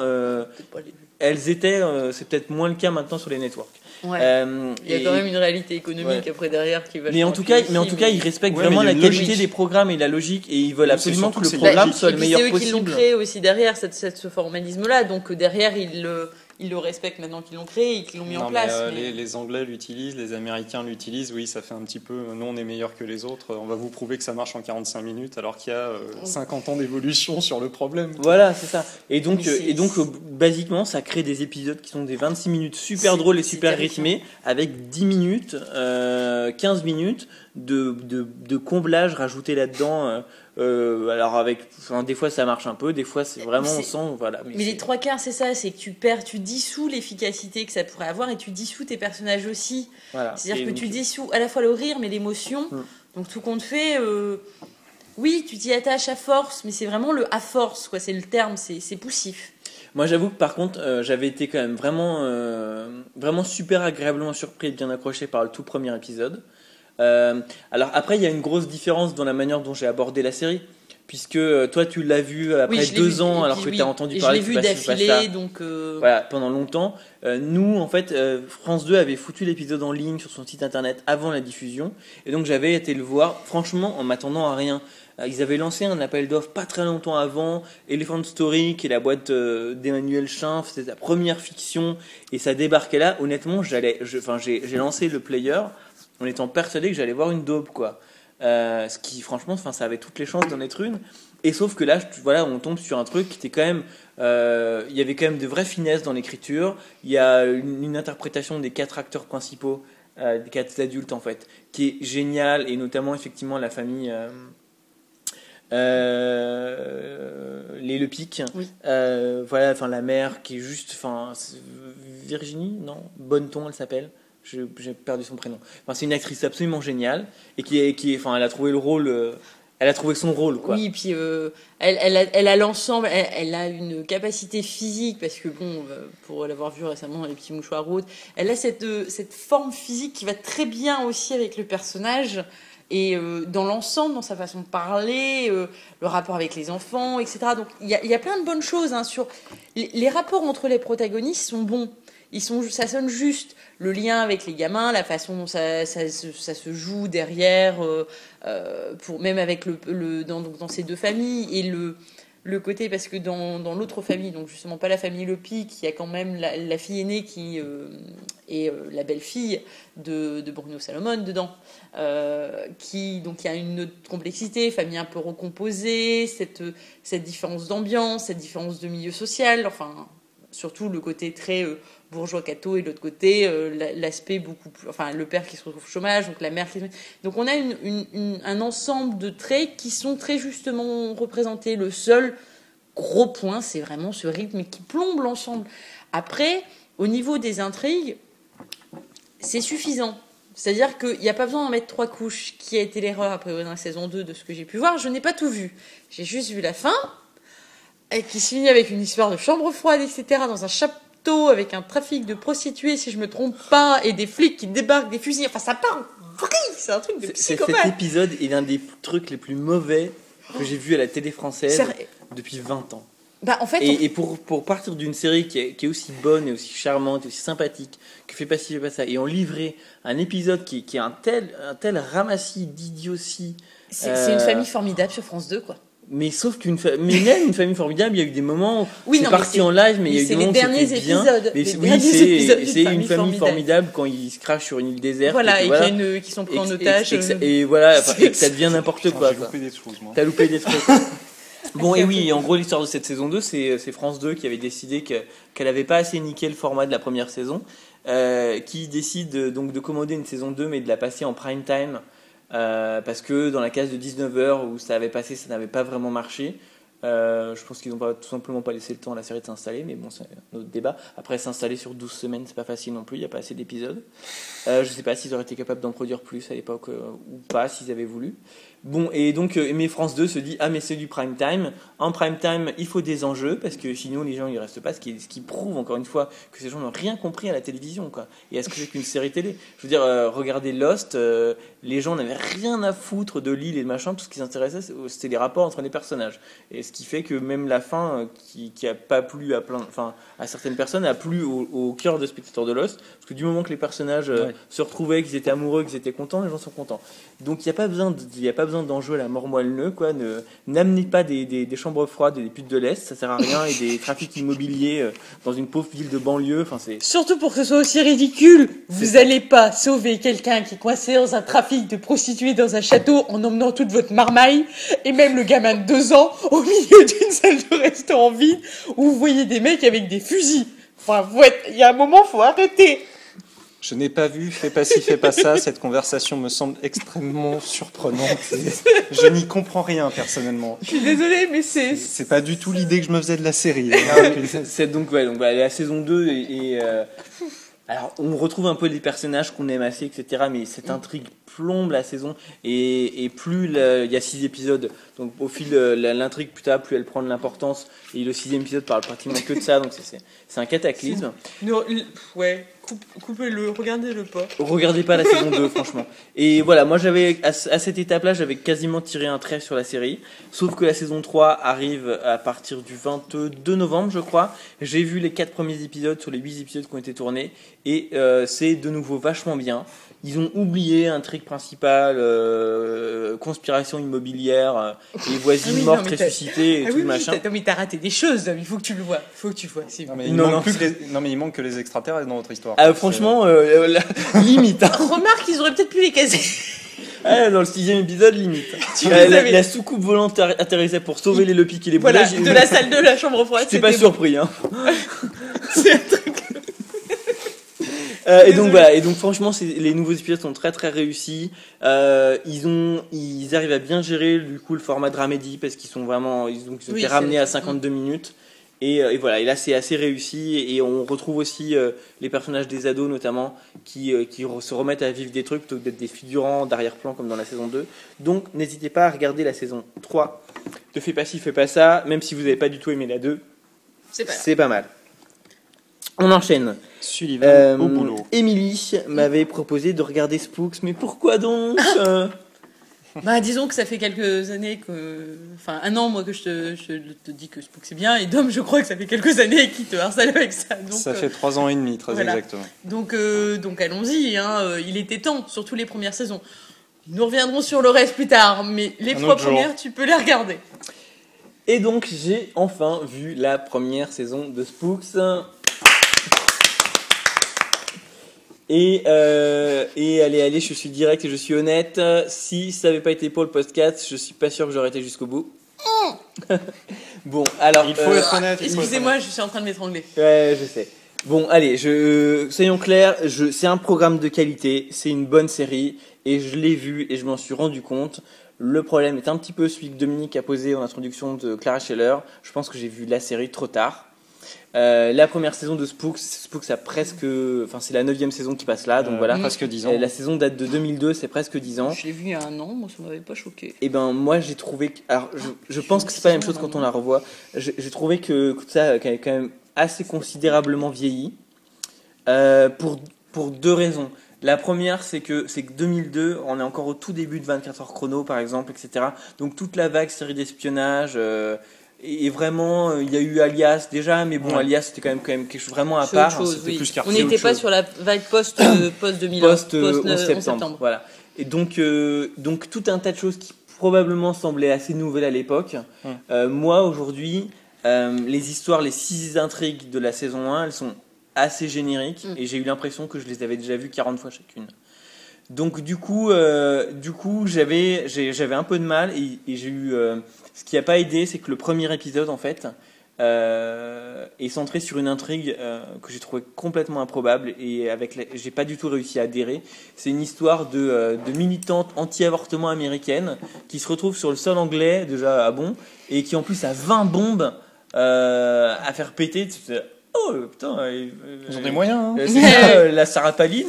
elles étaient, euh, c'est peut-être moins le cas maintenant sur les networks. Euh, il y a quand même une réalité économique après derrière qui va. Mais en tout cas, mais en tout cas, ils respectent vraiment la qualité des programmes et la logique et ils veulent absolument que le programme soit le meilleur possible. C'est eux qui l'ont créé aussi derrière cette, ce formalisme-là, donc derrière ils le ils le respectent maintenant qu'ils l'ont créé et qu'ils l'ont mis en place. Euh, les, Anglais l'utilisent, les Américains l'utilisent. Oui, ça fait un petit peu. Nous, on est meilleur que les autres. On va vous prouver que ça marche en 45 minutes, alors qu'il y a 50 euh, ans d'évolution sur le problème. Voilà, c'est ça. Et donc, euh, et donc, basiquement, ça crée des épisodes qui sont des 26 minutes super drôles et super rythmés, avec 10 minutes, 15 minutes de, de, de comblage rajouté là-dedans. Euh, alors avec, des fois ça marche un peu, des fois c'est vraiment on sent voilà. Mais, les trois quarts c'est ça, c'est que tu perds, tu dissous l'efficacité que ça pourrait avoir et tu dissous tes personnages aussi. C'est-à-dire que tu dissous à la fois le rire mais l'émotion. Hmm. Donc tout compte fait, euh, oui tu t'y attaches à force, mais c'est vraiment le à force quoi, c'est le terme, c'est poussif. Moi, j'avoue que par contre, euh, j'avais été quand même vraiment, vraiment super agréablement surpris et bien accroché par le tout premier épisode. Euh, alors après, il y a une grosse différence dans la manière dont j'ai abordé la série puisque euh, toi tu l'as vu après deux ans alors que tu as entendu parler je l'ai vu d'affilée donc euh, voilà pendant longtemps. Nous en fait France 2 avait foutu l'épisode en ligne sur son site internet avant la diffusion et donc j'avais été le voir franchement en m'attendant à rien. Ils avaient lancé un appel d'offres pas très longtemps avant Elephant Story qui est la boîte d'Emmanuel Chin c'était sa première fiction et ça débarquait là. Honnêtement j'allais enfin j'ai lancé le player en étant persuadé que j'allais voir une daube, quoi. Euh, ce qui, franchement, enfin, ça avait toutes les chances d'en être une. Et sauf que là, voilà, on tombe sur un truc qui était quand même. Euh, il y avait quand même de vraies finesses dans l'écriture. Il y a une, interprétation des quatre acteurs principaux, euh, des quatre adultes en fait, qui est géniale, et notamment effectivement la famille. les Le Pic, voilà, enfin la mère qui est juste, enfin Virginie, non, Bonneton elle s'appelle, j'ai perdu son prénom. Enfin, c'est une actrice absolument géniale et qui est, qui enfin, elle a trouvé le rôle. Euh, elle a trouvé son rôle, quoi. Oui, puis euh, elle, elle, a, l'ensemble, elle, a une capacité physique, parce que bon, euh, pour l'avoir vu récemment, les petits mouchoirs roses, elle a cette, cette forme physique qui va très bien aussi avec le personnage, et dans l'ensemble, dans sa façon de parler, le rapport avec les enfants, etc. Donc il y a, y a, plein de bonnes choses hein, sur. Les rapports entre les protagonistes sont bons ils sont, ça sonne juste. Le lien avec les gamins, la façon dont ça, ça, se joue derrière, euh, euh, pour, même avec le, le dans, dans, ces deux familles, et le, le côté, parce que dans, dans l'autre famille, donc justement pas la famille Lopi, qui a quand même la, fille aînée qui euh, est la belle-fille de, de, Bruno Salomon dedans, qui donc il y a une autre complexité, famille un peu recomposée, cette, cette différence d'ambiance, cette différence de milieu social, enfin surtout le côté très bourgeois catho et de l'autre côté euh, l'aspect beaucoup plus enfin le père qui se retrouve au chômage donc la mère qui donc on a une, un ensemble de traits qui sont très justement représentés le seul gros point c'est vraiment ce rythme qui plombe l'ensemble après au niveau des intrigues c'est suffisant c'est-à-dire qu'il n'y a pas besoin d'en mettre trois couches, qui a été l'erreur après dans la saison 2 de ce que j'ai pu voir. Je n'ai pas tout vu. J'ai juste vu la fin, et qui se finit avec une histoire de chambre froide, etc., dans un avec un trafic de prostituées, si je me trompe pas, et des flics qui débarquent des fusils. Enfin, ça part C'est un truc de psychopathe. Cet épisode est l'un des trucs les plus mauvais que j'ai vu à la télé française depuis 20 ans. Bah, en fait, et, pour, pour, partir d'une série qui est, qui est, aussi bonne et aussi charmante et aussi sympathique, que fait pas fait pas ça, et en livrer un épisode qui, qui est un tel, un tel ramassis d'idiotie. C'est une euh, famille formidable sur France 2, quoi. Mais sauf qu'une mais même une famille formidable, il y a eu des moments où c'est parti en live, mais il y a eu des moments où c'était bien. Mais oui, c'est une famille formidable quand ils se crachent sur une île déserte. Voilà, et, voilà, qui sont pris en otage. Et, voilà, et que ça devient n'importe quoi. T'as loupé des choses, moi. T'as loupé des trucs. Bon, et oui, en gros, l'histoire de cette saison 2, c'est France 2 qui avait décidé qu'elle n'avait pas assez niqué le format de la première saison, euh, qui décide donc de commander une saison 2, mais de la passer en prime time euh, parce que dans la case de 19h où ça avait passé, ça n'avait pas vraiment marché. Euh, je pense qu'ils n'ont pas, tout simplement pas laissé le temps à la série de s'installer, mais bon, c'est un autre débat. Après, s'installer sur 12 semaines, c'est pas facile non plus, il n'y a pas assez d'épisodes. Euh, je ne sais pas s'ils auraient été capables d'en produire plus à l'époque ou pas, s'ils avaient voulu. Bon, et donc, euh, mais France 2 se dit Ah, mais c'est du prime time. En prime time, il faut des enjeux, parce que sinon, les gens, ils restent pas. Ce qui, ce qui prouve, encore une fois, que ces gens n'ont rien compris à la télévision, quoi. Et est-ce que c'est qu'une série télé Je veux dire, euh, regardez Lost, euh, les gens n'avaient rien à foutre de l'île et de machin. Tout ce qui les intéressait, c'était les rapports entre les personnages. Et ce qui fait que même la fin, qui, qui a pas plu à plein, enfin, à certaines personnes, a plu au, cœur des spectateurs de Lost. Que du moment que les personnages se retrouvaient, qu'ils étaient amoureux, qu'ils étaient contents, les gens sont contents. Donc, il n'y a pas besoin de, il a pas besoin d'enjeux à la mort moelleux, quoi. Ne, n'amenez pas des, des, chambres froides et des putes de l'Est, ça sert à rien, et des trafics immobiliers euh, dans une pauvre ville de banlieue. Enfin, c'est... Surtout pour que ce soit aussi ridicule. Vous n'allez pas sauver quelqu'un qui est coincé dans un trafic de prostituées dans un château en emmenant toute votre marmaille, et même le gamin de deux ans au milieu d'une salle de restaurant vide où vous voyez des mecs avec des fusils. Enfin, il y a un moment, faut arrêter. Je n'ai pas vu, fais pas ci, fais pas ça. Cette conversation me semble extrêmement surprenante. je n'y comprends rien personnellement. Je suis désolé, mais c'est. C'est pas du tout l'idée que je me faisais de la série. c'est donc, ouais, donc la saison 2 et. Euh, alors, on retrouve un peu les personnages qu'on aime assez, etc. Mais cette intrigue plombe la saison et, plus il y a six épisodes donc au fil de l'intrigue plus tard plus elle prend de l'importance et le sixième épisode parle pratiquement que de ça donc c'est un cataclysme ouais coupez-le regardez-le pas. Regardez pas la saison 2 franchement. Et voilà moi j'avais à, cette étape là j'avais quasiment tiré un trait sur la série. Sauf que la saison 3 arrive à partir du 22 novembre je crois. J'ai vu les quatre premiers épisodes sur les huit épisodes qui ont été tournés. Et euh, c'est de nouveau vachement bien ils ont oublié un truc principal, euh, conspiration immobilière, euh, les voisines ah mortes ressuscitées et ah tout oui, machin. Non mais t'as raté des choses, il faut que tu le vois, il faut que tu vois. Non mais, il non, manque non, mais il manque que les extraterrestres dans votre histoire. Ah, franchement, euh, limite. Hein. Remarque, ils auraient peut-être pu les caser. Ah, dans le sixième épisode, limite. la, la, soucoupe volante atterrissait pour sauver les Lopi qui les brûlaient. Voilà, de la salle de la chambre froide. C'est pas surpris, hein. C'est un truc. Euh, et donc voilà, et donc franchement, les nouveaux épisodes sont très très réussis. Euh, ils ont, ils arrivent à bien gérer du coup le format dramédie parce qu'ils sont vraiment, ils ont, été ramenés à 52 minutes. Et, euh, et, voilà, et là c'est assez réussi et on retrouve aussi euh, les personnages des ados notamment qui, euh, qui se remettent à vivre des trucs plutôt que d'être des figurants d'arrière-plan comme dans la saison 2. Donc n'hésitez pas à regarder la saison 3 de Fais pas ci, fais pas ça, même si vous n'avez pas du tout aimé la 2. C'est pas mal. On enchaîne. Sullivan euh, au boulot. Emily m'avait proposé de regarder Spooks, mais pourquoi donc euh? Bah, disons que ça fait quelques années que. Enfin, un an, moi, que je te, je te dis que Spooks c'est bien, et Dom, je crois que ça fait quelques années qu'il te harcèle avec ça. Donc, ça fait trois ans et demi, très exactement. Donc, euh, donc allons-y, hein, il était temps, surtout les premières saisons. Nous reviendrons sur le reste plus tard, mais les trois premières, tu peux les regarder. Et donc, j'ai enfin vu la première saison de Spooks. Et, euh, et allez, allez, je suis direct et je suis honnête. Si ça n'avait pas été pour le podcast, je suis pas sûr que j'aurais été jusqu'au bout. bon, alors. Il faut euh, être honnête. Excusez-moi, je suis en train de m'étrangler. Ouais, je sais. Bon, allez, je, soyons clairs, je, c'est un programme de qualité, c'est une bonne série, et je l'ai vu et je m'en suis rendu compte. Le problème est un petit peu celui que Dominique a posé en introduction de Clara Scheller. Je pense que j'ai vu la série trop tard. Euh, la première saison de Spooks, Spooks a presque, enfin c'est la neuvième saison qui passe là, donc euh, voilà. Presque 10 ans. la saison date de 2002, c'est presque 10 ans. Je l'ai vu il y a un an, moi ça m'avait pas choqué. Et eh ben moi j'ai trouvé, que, alors je, pense que c'est pas la même chose quand on la revoit. J'ai trouvé que, ça a quand même assez considérablement vieilli euh, pour pour deux raisons. La première, c'est que c'est que 2002, on est encore au tout début de 24 heures chrono, par exemple, etc. Donc toute la vague série d'espionnage, et vraiment, euh, il y a eu Alias déjà, mais bon, Alias c'était quand même, quand même quelque chose vraiment à part. Chose, oui. plus On n'était pas sur la vague post euh, post 2000 post, post, 11 septembre, Voilà. Et donc donc tout un tas de choses qui probablement semblait assez nouvelle à l'époque. moi, aujourd'hui, les histoires, les six intrigues de la saison 1, elles sont assez génériques mm. et j'ai eu l'impression que je les avais déjà vues 40 fois chacune. Donc du coup, du coup, j'avais j'avais un peu de mal et, j'ai eu ce qui n'a pas aidé, c'est que le premier épisode en fait euh, est centré sur une intrigue euh, que j'ai trouvé complètement improbable et avec j'ai pas du tout réussi à adhérer. C'est une histoire de, euh, de militante anti-avortement américaine qui se retrouve sur le sol anglais déjà à bon et qui en plus a 20 bombes à faire péter. Oh putain, ils ont des moyens. Hein. la Sarah Palin,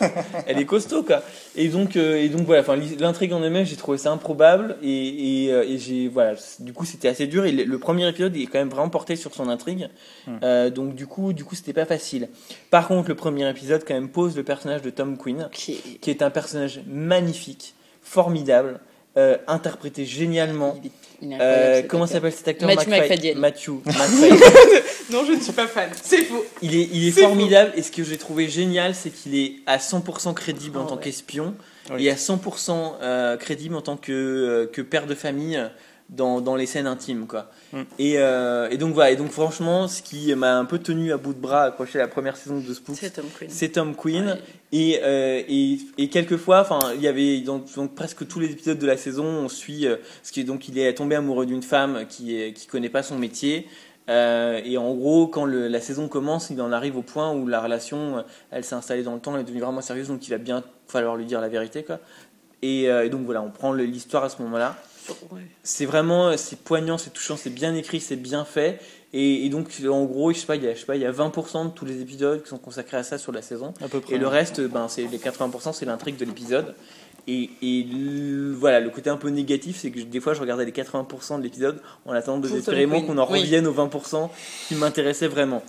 elle est costaud quoi. Et donc, euh, et donc voilà, l'intrigue en elle-même, j'ai trouvé ça improbable et, et, euh, j'ai voilà, du coup c'était assez dur et le, premier épisode est quand même vraiment porté sur son intrigue, hmm. euh, donc du coup, du coup c'était pas facile. Par contre, le premier épisode quand même pose le personnage de Tom Quinn, qui, qui est un personnage magnifique, formidable, interprété génialement. Euh, comment s'appelle cet acteur Matthew McFadden. Matthew. non, je ne suis pas fan. C'est faux. Il est, il est, formidable. Et ce que j'ai trouvé génial, c'est qu'il est à 100% crédible en ah tant qu'espion et à 100% euh, crédible en tant que, euh, que père de famille dans, dans les scènes intimes quoi. Mm. Et, euh, et, donc voilà, et donc franchement, ce qui m'a un peu tenu à bout de bras accroché la première saison de Spook, c'est Tom Quinn. C'est Tom Quinn. Et, euh, et, et, quelquefois, enfin, il y avait donc, presque tous les épisodes de la saison, on suit euh, ce qui est donc il est tombé amoureux d'une femme qui qui connaît pas son métier. Euh, et en gros, quand le, la saison commence, il en arrive au point où la relation, elle s'est installée dans le temps, elle est devenue vraiment sérieuse, donc il va bien falloir lui dire la vérité, quoi. Et, et donc voilà, on prend l'histoire à ce moment-là. C'est vraiment, c'est poignant, c'est touchant, c'est bien écrit, c'est bien fait. Et, donc, en gros, je sais pas, il y a, je sais pas, il y a 20% de tous les épisodes qui sont consacrés à ça sur la saison. et le reste, ben, c'est les 80%, c'est l'intrigue de l'épisode. Et, voilà, le côté un peu négatif, c'est que des fois, je regardais les 80% de l'épisode en attendant désespérément qu'on en revienne aux 20% qui m'intéressaient vraiment.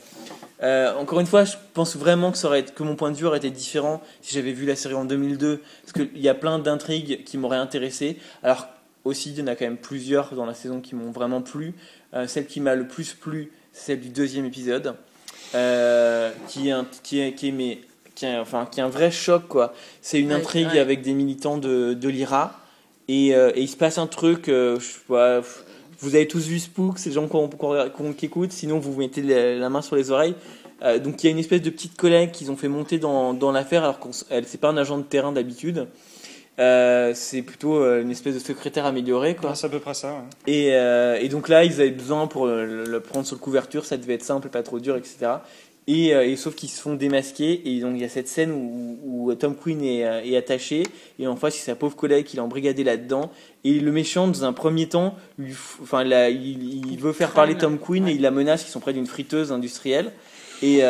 Euh, encore une fois, je pense vraiment que, ça aurait, que mon point de vue aurait été différent si j'avais vu la série en 2002, parce qu'il y a plein d'intrigues qui m'auraient intéressé. Alors aussi, il y en a quand même plusieurs dans la saison qui m'ont vraiment plu. Euh, celle qui m'a le plus plu, c'est celle du deuxième épisode, euh, qui est un, qui est, qui est, qui est, enfin, qui est un vrai choc quoi. C'est une intrigue avec des militants de, de l'IRA et, euh, et, il se passe un truc. je vous avez tous vu Spook, c'est les gens qui écoutent. Sinon, vous mettez la, main sur les oreilles. donc il y a une espèce de petite collègue qu'ils ont fait monter dans, dans l'affaire alors qu'elle c'est pas un agent de terrain d'habitude. Euh, c'est plutôt euh, une espèce de secrétaire amélioré. Quoi. c'est à peu près ça. Et, euh, et, donc là, ils avaient besoin pour le, prendre sur le couverture, ça devait être simple, pas trop dur, etc. Et, et sauf qu'ils se font démasquer, et donc il y a cette scène où, où Tom Quinn est, est, attaché, et en face, c'est sa pauvre collègue qui l'a embrigadé là-dedans. Et le méchant, dans un premier temps, lui, enfin, là, il, il, veut faire parler Tom Quinn et il la menace, ils sont près d'une friteuse industrielle. Et,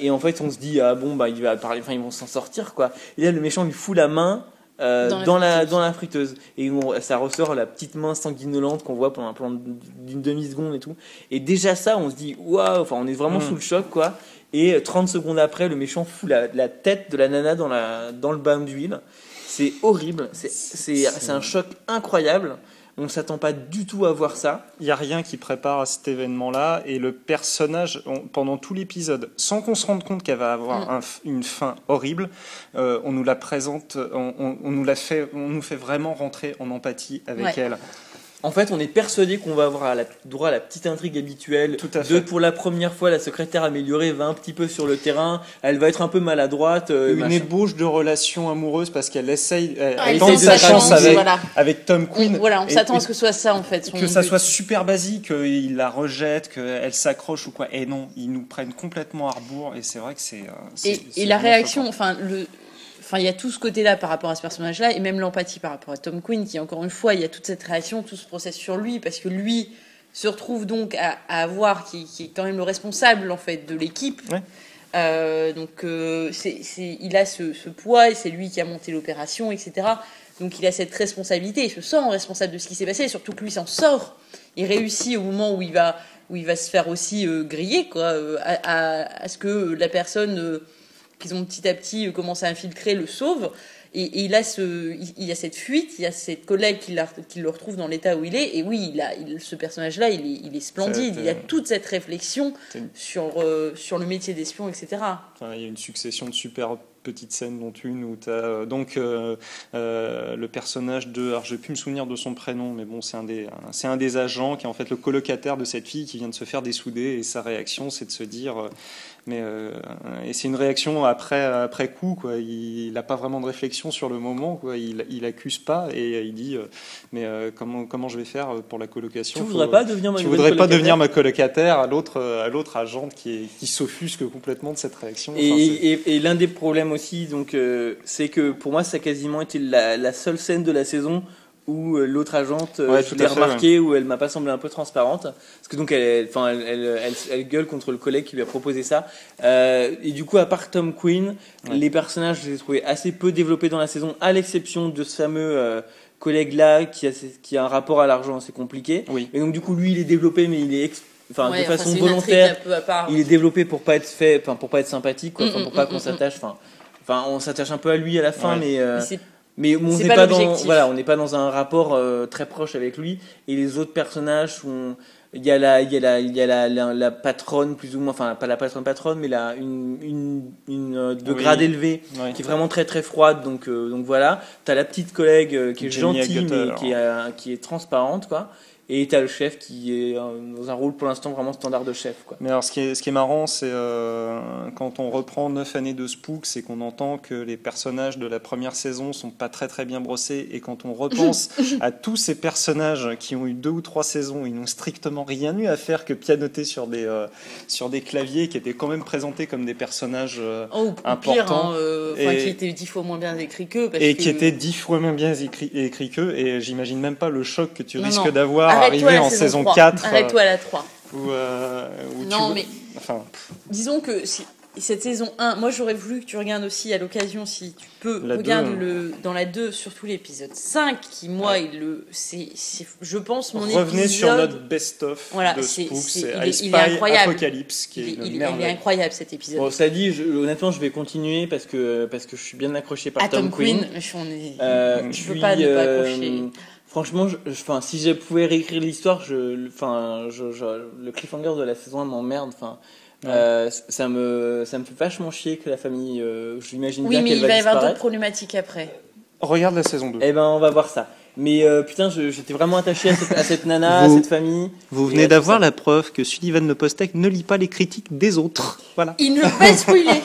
et, en fait, on se dit, ah bon, bah, il va parler, enfin, ils vont s'en sortir, quoi. Et là, le méchant lui fout la main, euh, dans, la, dans, la, friteuse. Et ça ressort la petite main sanguinolente qu'on voit pendant, pendant d'une demi-seconde et tout. Et déjà ça, on se dit, waouh, enfin, on est vraiment mm. sous le choc, quoi. Et 30 secondes après, le méchant fout la, la tête de la nana dans, la, dans le bain d'huile. C'est horrible, c'est un choc incroyable. On ne s'attend pas du tout à voir ça. Il n'y a rien qui prépare à cet événement-là. Et le personnage, pendant tout l'épisode, sans qu'on se rende compte qu'elle va avoir mm. une fin horrible, euh, on nous la présente, on, nous la fait, on nous fait vraiment rentrer en empathie avec elle. En fait, on est persuadé qu'on va avoir la, droit à la petite intrigue habituelle. Tout à fait. De pour la première fois, la secrétaire améliorée va un petit peu sur le terrain. Elle va être un peu maladroite. Euh, Une ébauche de relation amoureuse parce qu'elle essaye, elle, tente sa chance avec, avec Tom Quinn. voilà, on s'attend à ce que ce soit ça en fait. Que ça soit super basique, qu'il la rejette, qu'elle s'accroche ou quoi. Et non, ils nous prennent complètement à rebours. Et c'est vrai que c'est. Euh, et, et la réaction, enfin le Enfin, il y a tout ce côté-là par rapport à ce personnage-là, et même l'empathie par rapport à Tom Quinn, qui, encore une fois, il y a toute cette réaction, tout ce process sur lui, parce que lui se retrouve donc à, avoir, qui, est quand même le responsable, en fait, de l'équipe. Euh, donc, euh, c'est, il a ce, poids, et c'est lui qui a monté l'opération, etc. Donc, il a cette responsabilité, il se sent responsable de ce qui s'est passé, surtout que lui s'en sort. Il réussit au moment où il va, où il va se faire aussi euh, griller, quoi, à, à, ce que la personne qu'ils ont petit à petit euh, commencé à infiltrer, le sauve. Et, il, a ce, il y a cette fuite, il y a cette collègue qui, qui le retrouve dans l'état où il est. Et oui, il a, ce personnage-là, il est, il est splendide. Il y a toute cette réflexion sur, euh, sur le métier d'espion, etc. il y a une succession de super petites scènes, dont une où tu as donc le personnage de. Alors, je vais plus me souvenir de son prénom, mais bon, c'est un, des, c'est un des agents qui est en fait le colocataire de cette fille qui vient de se faire dessouder. Et sa réaction, c'est de se dire mais euh, et c'est une réaction après après coup quoi. Il n'a pas vraiment de réflexion sur le moment quoi. Il, il accuse pas et il dit euh, mais euh, comment comment je vais faire pour la colocation? Tu voudrais pas devenir ma Tu voudrais pas devenir ma colocataire à l'autre à l'autre agente qui est, qui s'offusque complètement de cette réaction? et, et, l'un des problèmes aussi donc c'est que pour moi ça a quasiment été la, la seule scène de la saison où euh, l'autre agente, euh, je l'ai remarqué, où elle m'a pas semblé un peu transparente, parce que donc elle, enfin, elle, elle, gueule contre le collègue qui lui a proposé ça. Euh, et du coup, à part Tom Quinn, les personnages, je les ai trouvés assez peu développés dans la saison, à l'exception de ce fameux collègue là qui a, qui a un rapport à l'argent assez compliqué. Oui. Et donc du coup, lui, il est développé, mais il est enfin de façon volontaire. il est développé pour pas être fait, enfin pour pas être sympathique, quoi, mm, pour pas mm, qu'on mm, s'attache. Enfin, enfin, on s'attache un peu à lui à la fin, mais, mais mais on n'est pas, dans voilà on n'est pas dans un rapport euh, très proche avec lui. Et les autres personnages sont il y a la il y a la il y a la, la, patronne plus ou moins enfin pas la patronne patronne mais la une une, une euh, de grade élevé qui est vraiment très très froide. Donc euh, donc voilà. Tu as la petite collègue qui est gentille mais qui est qui est transparente quoi et tu as le chef qui est dans un rôle pour l'instant vraiment standard de chef. Quoi. Mais alors ce qui est, ce qui est marrant, c'est euh, quand on reprend 9 années de Spook, c'est qu'on entend que les personnages de la première saison sont pas très très bien brossés. Et quand on repense à tous ces personnages qui ont eu deux ou trois saisons, ils n'ont strictement rien eu à faire que pianoter sur des, euh, sur des claviers qui étaient quand même présentés comme des personnages euh, oh, importants. Hein, et, qui étaient dix fois moins bien écrits qu'eux. Et qui étaient dix fois moins bien écrits, écrits qu'eux. Et j'imagine même pas le choc que tu risques d'avoir arriver en saison, 4. Arrête-toi à la 3. Euh, non, mais. Enfin... Disons que si, cette saison 1, moi j'aurais voulu que tu regardes aussi à l'occasion, si tu peux, regarde le, dans la 2, surtout l'épisode 5, qui moi, est le, c'est, je pense, mon Revenez sur notre best-of voilà, de Spook, c'est il, est incroyable. Apocalypse, qui est il, est incroyable cet épisode. Bon, ça dit, honnêtement, je vais continuer parce que, parce que je suis bien accroché par Tom, Quinn. Quinn. Je, est, euh, je peux pas ne pas accrocher. Franchement, je, enfin, si je pouvais réécrire l'histoire, je, enfin, je, le cliffhanger de la saison 1 m'emmerde. Enfin, euh, ça me, ça me fait vachement chier que la famille. Euh, J'imagine oui, bien qu'elle va Oui, mais il va y avoir d'autres problématiques après. Regarde la saison 2. Eh ben, on va voir ça. Mais euh, putain, j'étais vraiment attaché à cette, nana, à cette famille. Vous venez d'avoir la preuve que Sullivan Le Postec ne lit pas les critiques des autres. Voilà. Il ne veut pas spoiler.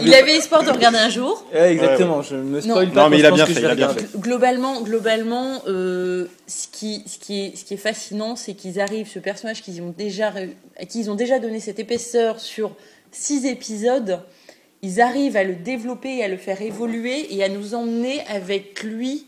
Il avait espoir de regarder un jour. exactement, je me spoil pas. Non, mais il a bien fait. Il a bien fait. Globalement, globalement euh, ce, qui, ce, qui est, ce qui est fascinant, c'est qu'ils arrivent, ce personnage qu'ils ont déjà, à qui ils ont déjà donné cette épaisseur sur six épisodes, ils arrivent à le développer et à le faire évoluer et à nous emmener avec lui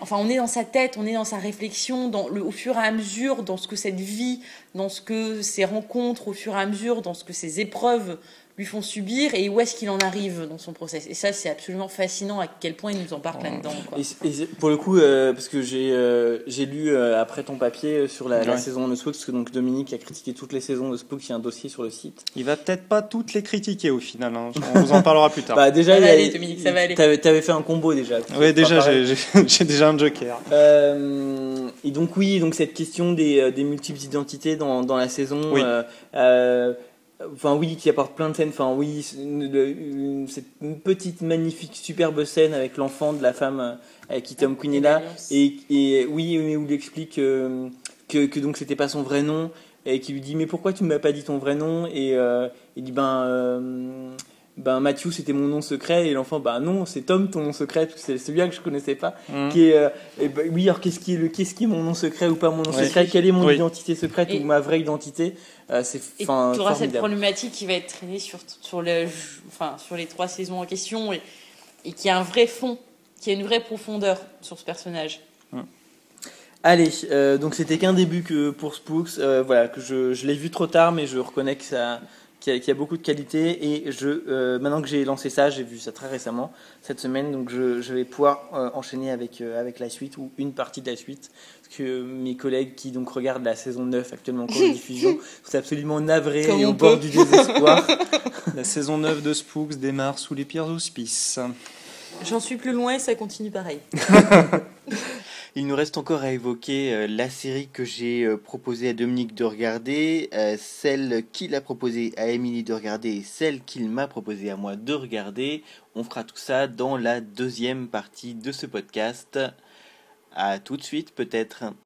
Enfin, on est dans sa tête, on est dans sa réflexion, dans le, au fur et à mesure, dans ce que cette vie, dans ce que ces rencontres, au fur et à mesure, dans ce que ces épreuves lui font subir et où est-ce qu'il en arrive dans son process. Et ça, c'est absolument fascinant à quel point il nous en parle là-dedans. Et, pour le coup, euh, parce que j'ai euh, j'ai lu euh, après ton papier sur la, saison de Spook, parce que donc Dominique a critiqué toutes les saisons de Spook, il y a un dossier sur le site. Il va peut-être pas toutes les critiquer au final, hein. on vous en parlera plus tard. bah, déjà, ça va aller, Dominique, ça va aller. T'avais fait un combo déjà. Oui, déjà, j'ai déjà un joker. et donc oui, donc cette question des, des multiples identités dans, dans la saison. Oui. Enfin oui, qui apporte plein de scènes. Enfin oui, c'est une, petite magnifique superbe scène avec l'enfant de la femme euh, avec qui Tom Queen est là. Et, et oui, mais où il explique euh, que, que donc c'était pas son vrai nom et qui lui dit mais pourquoi tu ne m'as pas dit ton vrai nom? Et euh, il dit ben ben Matthew c'était mon nom secret et l'enfant ben non c'est Tom ton nom secret c'est celui-là que je connaissais pas mmh. qui est et ben, oui alors qu'est-ce qui est le qu'est-ce qui est mon nom secret ou pas mon nom secret? Quelle est mon identité secrète ou ma vraie identité? Euh, c'est et tu auras cette problématique qui va être traînée sur sur le enfin sur les trois saisons en question et, et qui a un vrai fond qui a une vraie profondeur sur ce personnage mmh. Allez, euh, donc c'était qu'un début que pour Spooks. Euh, voilà, que je, je l'ai vu trop tard, mais je reconnais que ça, qui a, qui a, beaucoup de qualité. Et je, euh, maintenant que j'ai lancé ça, j'ai vu ça très récemment, cette semaine, donc je, je vais pouvoir euh, enchaîner avec, euh, avec la suite ou une partie de la suite. Parce que mes collègues qui donc regardent la saison 9 actuellement en cours de diffusion sont absolument navrés et au bord du désespoir. la saison 9 de Spooks démarre sous les pires auspices. J'en suis plus loin et ça continue pareil. Il nous reste encore à évoquer euh, la série que j'ai euh, proposée à Dominique de regarder, euh, celle qu'il a proposée à Émilie de regarder et celle qu'il m'a proposée à moi de regarder. On fera tout ça dans la deuxième partie de ce podcast. À tout de suite peut-être.